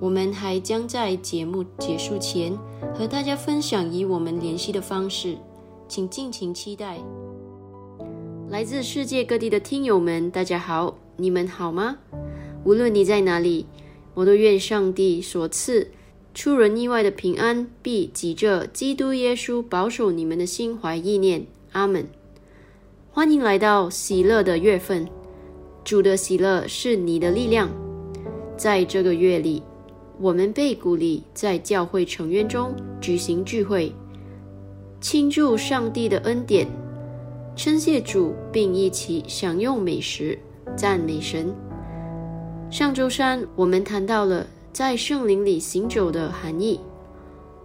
我们还将在节目结束前和大家分享与我们联系的方式，请尽情期待。来自世界各地的听友们，大家好，你们好吗？无论你在哪里，我都愿上帝所赐出人意外的平安，必藉着基督耶稣保守你们的心怀意念。阿门。欢迎来到喜乐的月份，主的喜乐是你的力量，在这个月里。我们被鼓励在教会成员中举行聚会，庆祝上帝的恩典，称谢主，并一起享用美食，赞美神。上周三我们谈到了在圣灵里行走的含义，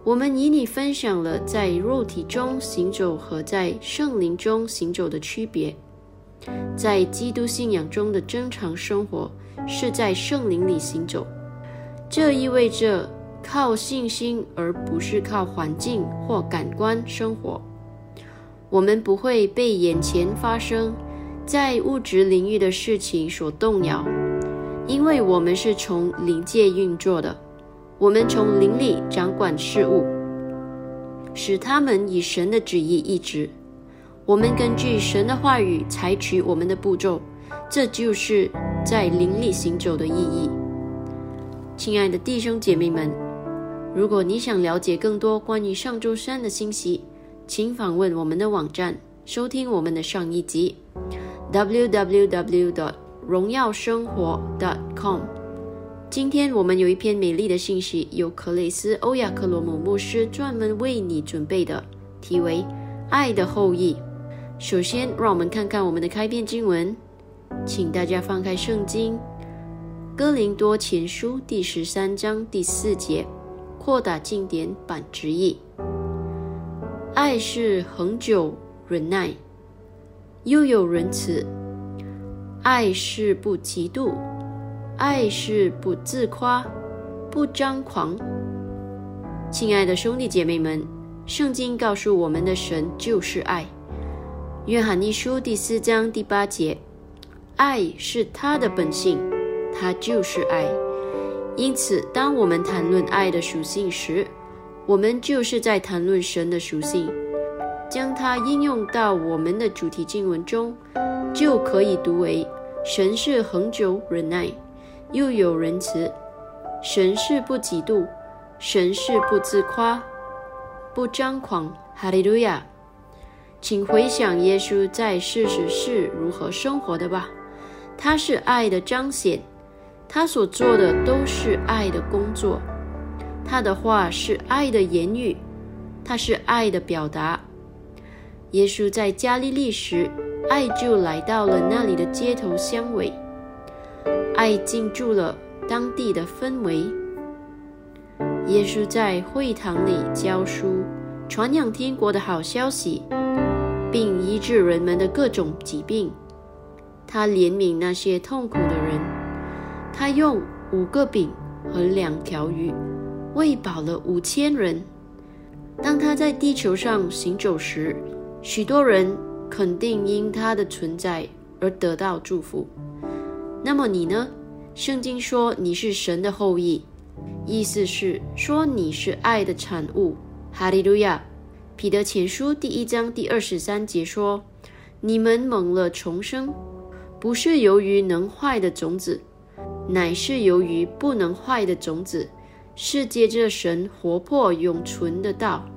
我们与你分享了在肉体中行走和在圣灵中行走的区别。在基督信仰中的正常生活是在圣灵里行走，这意味着靠信心而不是靠环境或感官生活。我们不会被眼前发生在物质领域的事情所动摇，因为我们是从灵界运作的，我们从灵里掌管事物，使他们以神的旨意一直。我们根据神的话语采取我们的步骤，这就是在灵里行走的意义。亲爱的弟兄姐妹们，如果你想了解更多关于上周三的信息，请访问我们的网站，收听我们的上一集：www. 荣耀生活 .com。今天我们有一篇美丽的信息，由克雷斯·欧亚克罗姆牧师专门为你准备的，题为《爱的后裔》。首先，让我们看看我们的开篇经文，请大家翻开圣经《哥林多前书》第十三章第四节，扩大经典版直译。爱是恒久忍耐，又有仁慈；爱是不嫉妒，爱是不自夸，不张狂。亲爱的兄弟姐妹们，圣经告诉我们的神就是爱。约翰一书第四章第八节，爱是他的本性，它就是爱。因此，当我们谈论爱的属性时，我们就是在谈论神的属性。将它应用到我们的主题经文中，就可以读为：神是恒久忍耐，又有仁慈；神是不嫉妒，神是不自夸，不张狂。哈利路亚。请回想耶稣在世时是如何生活的吧。他是爱的彰显，他所做的都是爱的工作，他的话是爱的言语，他是爱的表达。耶稣在加利利时，爱就来到了那里的街头巷尾，爱进驻了当地的氛围。耶稣在会堂里教书，传扬天国的好消息。并医治人们的各种疾病。他怜悯那些痛苦的人。他用五个饼和两条鱼喂饱了五千人。当他在地球上行走时，许多人肯定因他的存在而得到祝福。那么你呢？圣经说你是神的后裔，意思是说你是爱的产物。哈利路亚。彼得前书第一章第二十三节说：“你们蒙了重生，不是由于能坏的种子，乃是由于不能坏的种子，是借着神活泼永存的道。”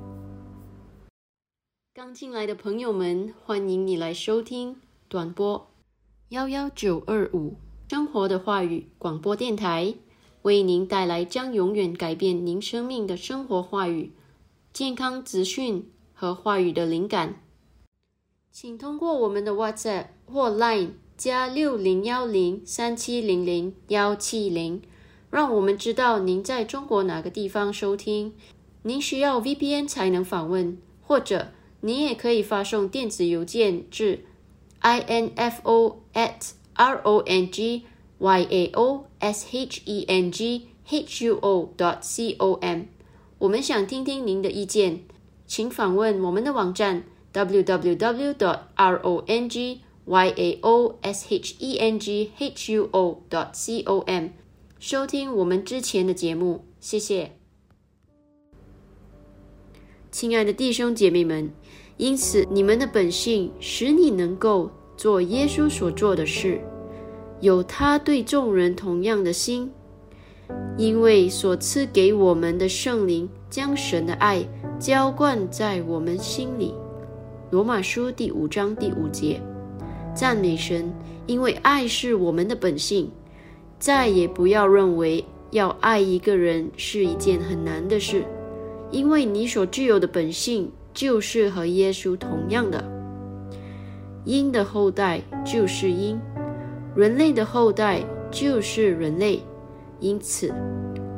刚进来的朋友们，欢迎你来收听短波幺幺九二五生活的话语广播电台，为您带来将永远改变您生命的生活话语。健康资讯和话语的灵感，请通过我们的 WhatsApp 或 Line 加六零幺零三七零零幺七零，让我们知道您在中国哪个地方收听。您需要 VPN 才能访问，或者您也可以发送电子邮件至 info at r o n g y a o s h e n g h u o dot c o m。我们想听听您的意见，请访问我们的网站 www dot rong yao sheng huo dot com，收听我们之前的节目。谢谢，亲爱的弟兄姐妹们。因此，你们的本性使你能够做耶稣所做的事，有他对众人同样的心。因为所赐给我们的圣灵将神的爱浇灌在我们心里，罗马书第五章第五节，赞美神，因为爱是我们的本性。再也不要认为要爱一个人是一件很难的事，因为你所具有的本性就是和耶稣同样的。因的后代就是因，人类的后代就是人类，因此，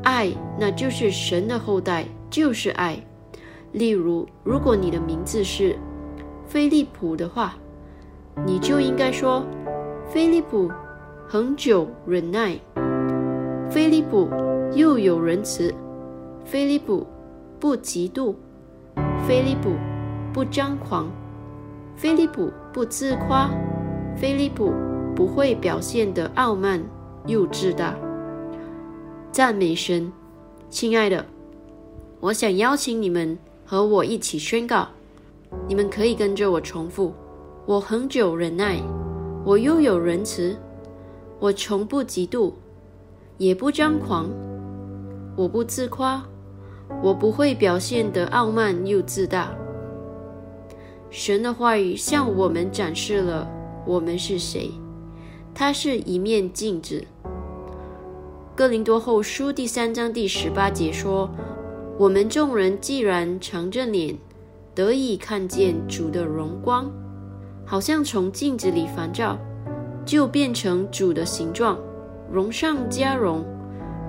爱那就是神的后代，就是爱。例如，如果你的名字是菲利普的话，你就应该说：菲利普恒久忍耐，菲利普又有仁慈，菲利普不嫉妒，菲利普不张狂。菲利普不自夸，菲利普不会表现的傲慢又自大。赞美神，亲爱的，我想邀请你们和我一起宣告。你们可以跟着我重复：我恒久忍耐，我又有仁慈，我从不嫉妒，也不张狂，我不自夸，我不会表现得傲慢又自大。神的话语向我们展示了我们是谁，它是一面镜子。哥林多后书第三章第十八节说：“我们众人既然长着脸，得以看见主的荣光，好像从镜子里反照，就变成主的形状，荣上加荣，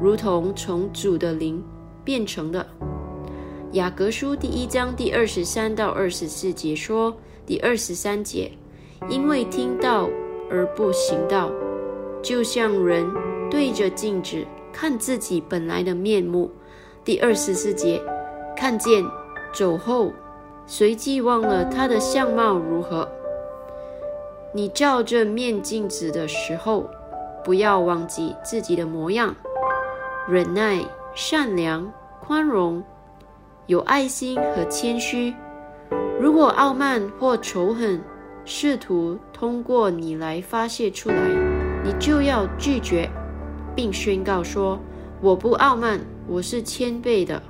如同从主的灵变成的。”雅各书第一章第二十三到二十四节说：“第二十三节，因为听到而不行道，就像人对着镜子看自己本来的面目。”第二十四节，看见走后，随即忘了他的相貌如何。你照着面镜子的时候，不要忘记自己的模样，忍耐、善良、宽容。有爱心和谦虚。如果傲慢或仇恨试图通过你来发泄出来，你就要拒绝，并宣告说：“我不傲慢，我是谦卑的。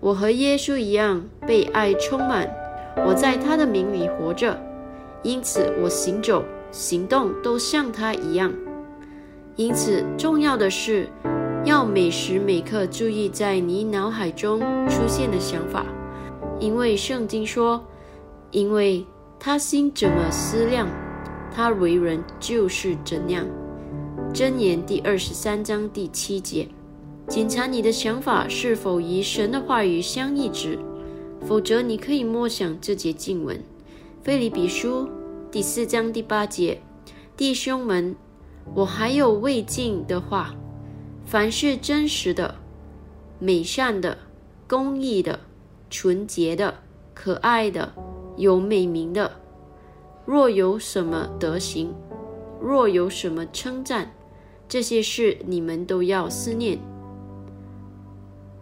我和耶稣一样被爱充满，我在他的名里活着，因此我行走、行动都像他一样。因此，重要的是。”要每时每刻注意在你脑海中出现的想法，因为圣经说：“因为他心怎么思量，他为人就是怎样。”箴言第二十三章第七节。检查你的想法是否与神的话语相一致，否则你可以默想这节经文：《菲利比书》第四章第八节。弟兄们，我还有未尽的话。凡是真实的、美善的、公义的、纯洁的、可爱的、有美名的，若有什么德行，若有什么称赞，这些事你们都要思念。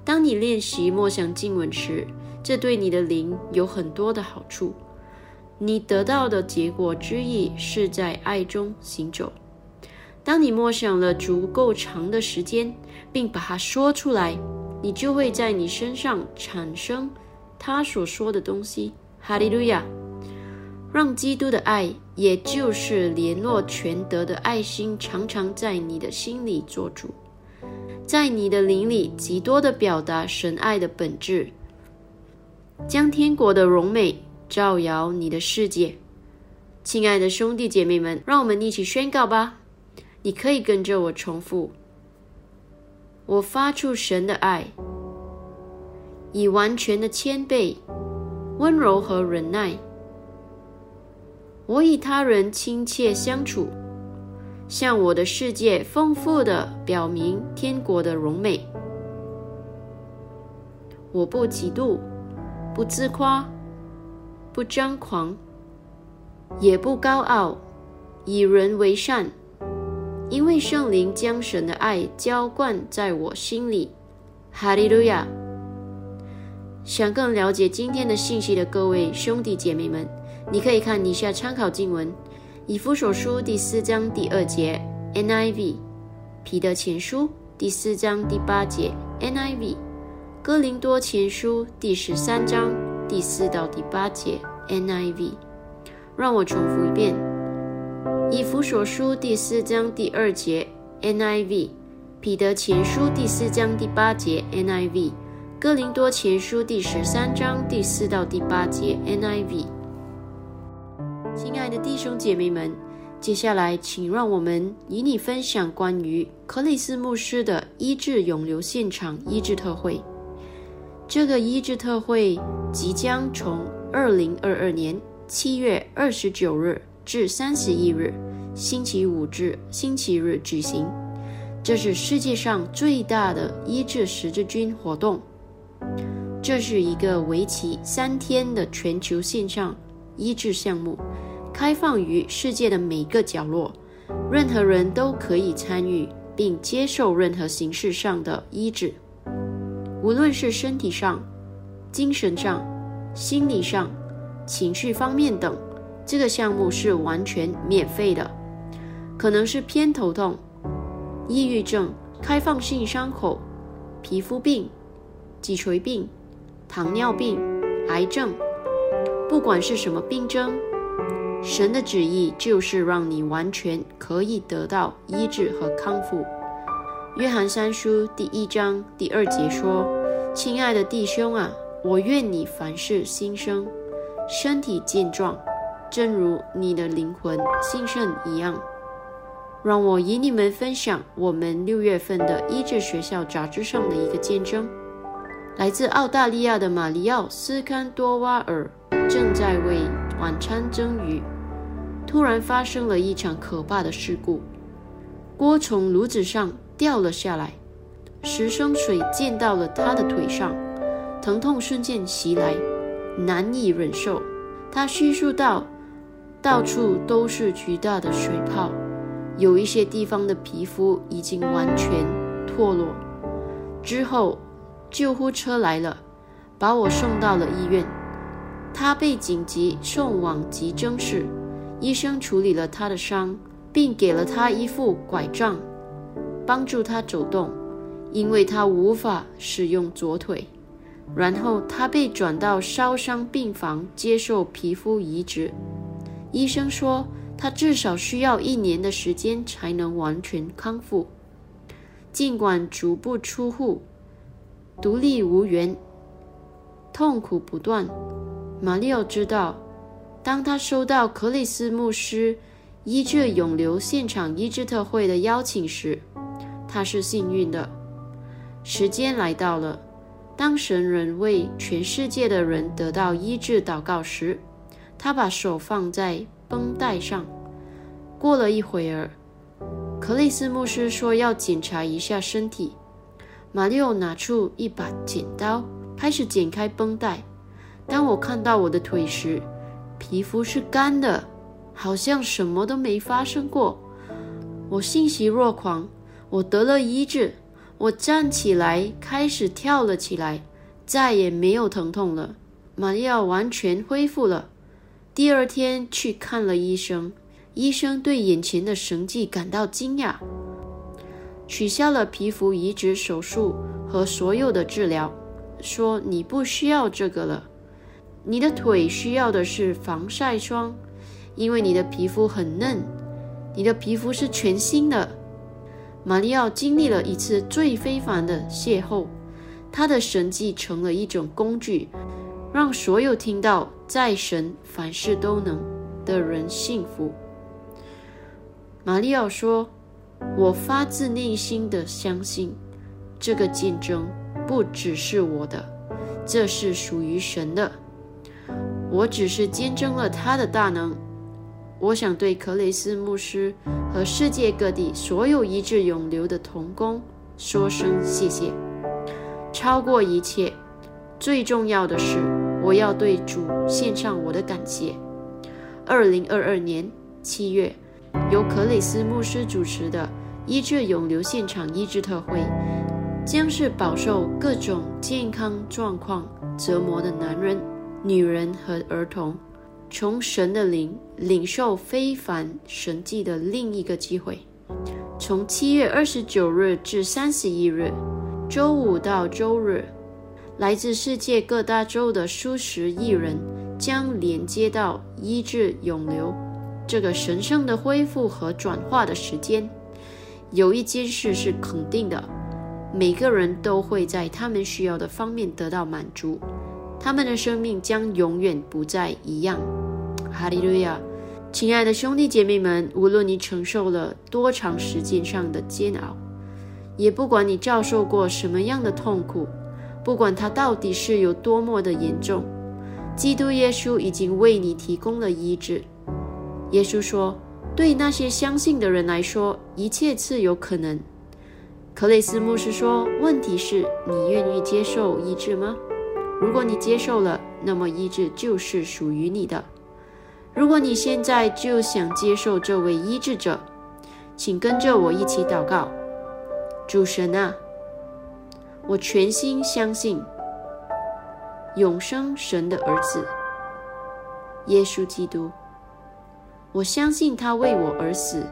当你练习默想经文时，这对你的灵有很多的好处。你得到的结果之一是在爱中行走。当你默想了足够长的时间，并把它说出来，你就会在你身上产生他所说的东西。哈利路亚！让基督的爱，也就是联络全德的爱心，常常在你的心里做主，在你的灵里极多的表达神爱的本质，将天国的荣美照耀你的世界。亲爱的兄弟姐妹们，让我们一起宣告吧。你可以跟着我重复：我发出神的爱，以完全的谦卑、温柔和忍耐。我与他人亲切相处，向我的世界丰富的表明天国的荣美。我不嫉妒，不自夸，不张狂，也不高傲，以人为善。因为圣灵将神的爱浇灌在我心里，哈利路亚！想更了解今天的信息的各位兄弟姐妹们，你可以看以下参考经文：以弗所书第四章第二节 （NIV），彼得前书第四章第八节 （NIV），哥林多前书第十三章第四到第八节 （NIV）。让我重复一遍。以弗所书第四章第二节 NIV，彼得前书第四章第八节 NIV，哥林多前书第十三章第四到第八节 NIV。亲爱的弟兄姐妹们，接下来请让我们与你分享关于克里斯牧师的医治永留现场医治特会。这个医治特会即将从二零二二年七月二十九日至三十一日（星期五至星期日）举行。这是世界上最大的医治十字军活动。这是一个为期三天的全球线上医治项目，开放于世界的每个角落，任何人都可以参与并接受任何形式上的医治，无论是身体上、精神上、心理上、情绪方面等。这个项目是完全免费的，可能是偏头痛。抑郁症、开放性伤口、皮肤病、脊髓病、糖尿病、癌症，不管是什么病症，神的旨意就是让你完全可以得到医治和康复。约翰三书第一章第二节说：“亲爱的弟兄啊，我愿你凡事兴生，身体健壮，正如你的灵魂兴盛一样。”让我与你们分享我们六月份的医治学校杂志上的一个见证。来自澳大利亚的马里奥斯堪多瓦尔正在为晚餐蒸鱼，突然发生了一场可怕的事故，锅从炉子上掉了下来，十升水溅到了他的腿上，疼痛瞬间袭来，难以忍受。他叙述道：“到处都是巨大的水泡。”有一些地方的皮肤已经完全脱落。之后，救护车来了，把我送到了医院。他被紧急送往急诊室，医生处理了他的伤，并给了他一副拐杖，帮助他走动，因为他无法使用左腿。然后他被转到烧伤病房接受皮肤移植。医生说。他至少需要一年的时间才能完全康复。尽管足不出户、独立无援、痛苦不断，马里奥知道，当他收到克里斯牧师医治永留现场医治特会的邀请时，他是幸运的。时间来到了，当神人为全世界的人得到医治祷告时，他把手放在。绷带上。过了一会儿，克里斯牧师说要检查一下身体。马里奥拿出一把剪刀，开始剪开绷带。当我看到我的腿时，皮肤是干的，好像什么都没发生过。我欣喜若狂，我得了医治。我站起来，开始跳了起来，再也没有疼痛了。麻药完全恢复了。第二天去看了医生，医生对眼前的神迹感到惊讶，取消了皮肤移植手术和所有的治疗，说你不需要这个了。你的腿需要的是防晒霜，因为你的皮肤很嫩，你的皮肤是全新的。马里奥经历了一次最非凡的邂逅，他的神迹成了一种工具。让所有听到在神凡事都能的人幸福。玛利奥说：“我发自内心的相信，这个见证不只是我的，这是属于神的。我只是见证了他的大能。我想对克雷斯牧师和世界各地所有一致永留的童工说声谢谢。超过一切。”最重要的是，我要对主献上我的感谢。二零二二年七月，由克里斯牧师主持的医治永留现场医治特会，将是饱受各种健康状况折磨的男人、女人和儿童，从神的灵领受非凡神迹的另一个机会。从七月二十九日至三十一日，周五到周日。来自世界各大洲的数十亿人将连接到医治永留这个神圣的恢复和转化的时间。有一件事是肯定的：每个人都会在他们需要的方面得到满足，他们的生命将永远不再一样。哈利路亚！亲爱的兄弟姐妹们，无论你承受了多长时间上的煎熬，也不管你遭受过什么样的痛苦，不管它到底是有多么的严重，基督耶稣已经为你提供了医治。耶稣说：“对那些相信的人来说，一切是有可能。”克雷斯牧师说：“问题是你愿意接受医治吗？如果你接受了，那么医治就是属于你的。如果你现在就想接受这位医治者，请跟着我一起祷告。主神啊，我全心相信永生神的儿子耶稣基督。我相信他为我而死。”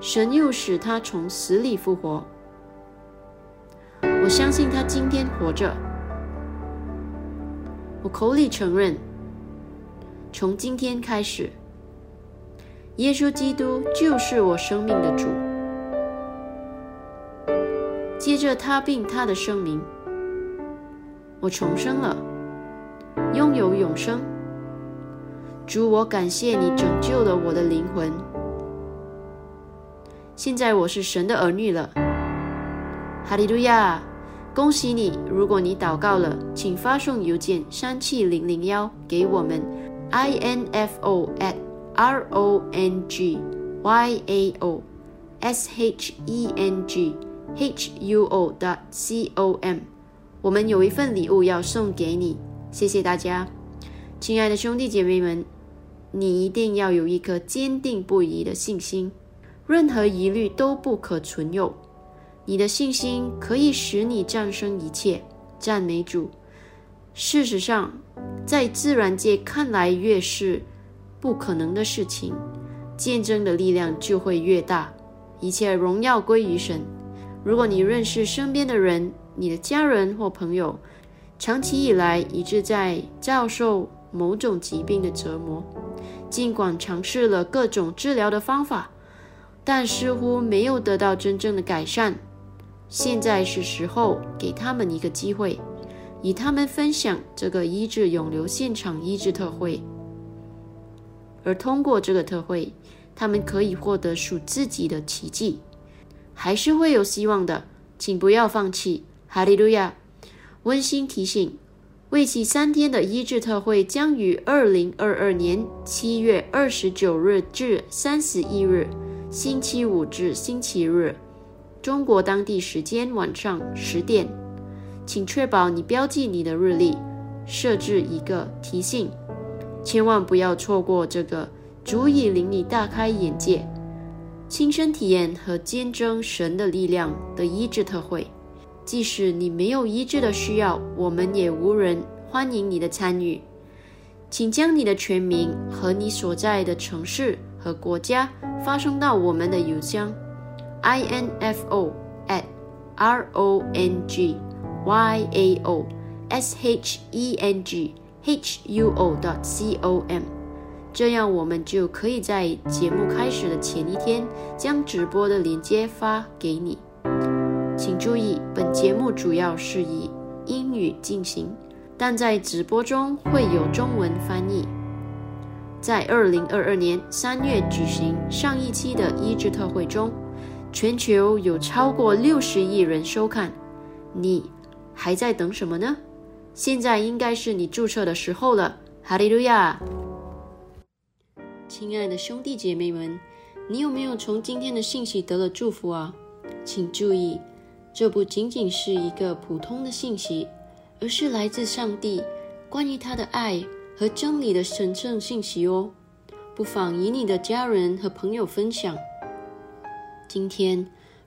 神又使他从死里复活。我相信他今天活着。我口里承认，从今天开始，耶稣基督就是我生命的主。接着他并他的声明，我重生了，拥有永生。主，我感谢你拯救了我的灵魂。现在我是神的儿女了，哈利路亚！恭喜你！如果你祷告了，请发送邮件三七零零幺给我们，i n f o at r o n g y a o s h e n g h u o dot c o m。我们有一份礼物要送给你，谢谢大家，亲爱的兄弟姐妹们，你一定要有一颗坚定不移的信心。任何疑虑都不可存有。你的信心可以使你战胜一切。赞美主！事实上，在自然界看来越是不可能的事情，见证的力量就会越大。一切荣耀归于神。如果你认识身边的人，你的家人或朋友，长期以来一直在遭受某种疾病的折磨，尽管尝试了各种治疗的方法。但似乎没有得到真正的改善。现在是时候给他们一个机会，与他们分享这个医治永留现场医治特会，而通过这个特会，他们可以获得属自己的奇迹，还是会有希望的，请不要放弃。哈利路亚！温馨提醒：为期三天的医治特会将于二零二二年七月二十九日至三十一日。星期五至星期日，中国当地时间晚上十点，请确保你标记你的日历，设置一个提醒，千万不要错过这个足以令你大开眼界、亲身体验和见证神的力量的医治特会。即使你没有医治的需要，我们也无人欢迎你的参与。请将你的全名和你所在的城市和国家。发送到我们的邮箱，info at r o n g y a o s h e n g h u o dot c o m，这样我们就可以在节目开始的前一天将直播的链接发给你。请注意，本节目主要是以英语进行，但在直播中会有中文翻译。在二零二二年三月举行上一期的医治特会中，全球有超过六十亿人收看。你还在等什么呢？现在应该是你注册的时候了。哈利路亚！亲爱的兄弟姐妹们，你有没有从今天的信息得了祝福啊？请注意，这不仅仅是一个普通的信息，而是来自上帝关于他的爱。和真理的神圣信息哦，不妨与你的家人和朋友分享。今天，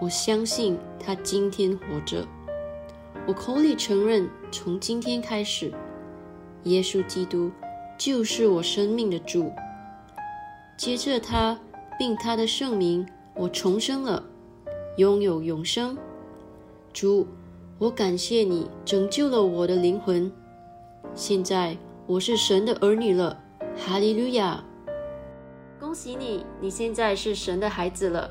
我相信他今天活着。我口里承认，从今天开始，耶稣基督就是我生命的主。接着他，并他的圣名，我重生了，拥有永生。主，我感谢你拯救了我的灵魂。现在我是神的儿女了，哈利路亚！恭喜你，你现在是神的孩子了。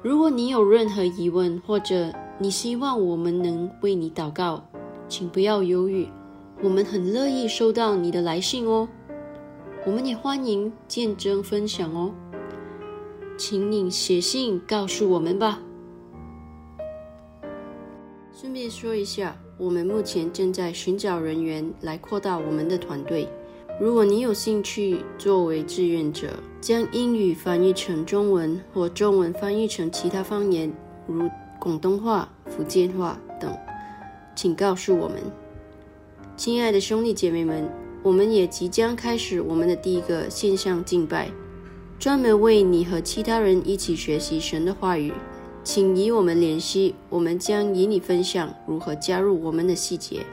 如果你有任何疑问，或者你希望我们能为你祷告，请不要犹豫，我们很乐意收到你的来信哦。我们也欢迎见证分享哦，请你写信告诉我们吧。顺便说一下，我们目前正在寻找人员来扩大我们的团队。如果你有兴趣作为志愿者，将英语翻译成中文或中文翻译成其他方言，如广东话、福建话等，请告诉我们。亲爱的兄弟姐妹们，我们也即将开始我们的第一个线上敬拜，专门为你和其他人一起学习神的话语。请与我们联系，我们将与你分享如何加入我们的细节。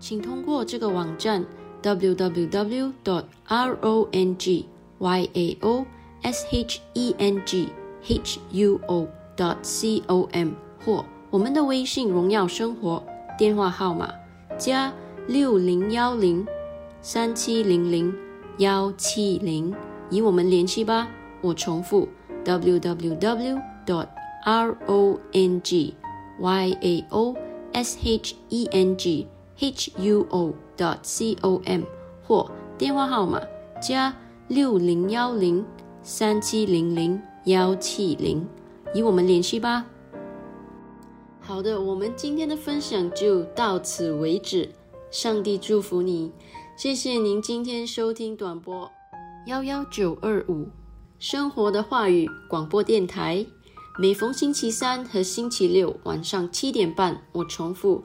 请通过这个网站。www.rongyao.shenghuo.com 或我们的微信“荣耀生活”电话号码加六零幺零三七零零幺七零，与我们联系吧。我重复：www.rongyanghuo.com。Dot com 或电话号码加六零幺零三七零零幺七零，与我们联系吧。好的，我们今天的分享就到此为止。上帝祝福你，谢谢您今天收听短波幺幺九二五生活的话语广播电台。每逢星期三和星期六晚上七点半，我重复。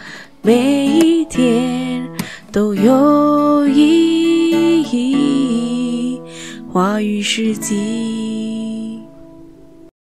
每一天都有意义。话语世纪。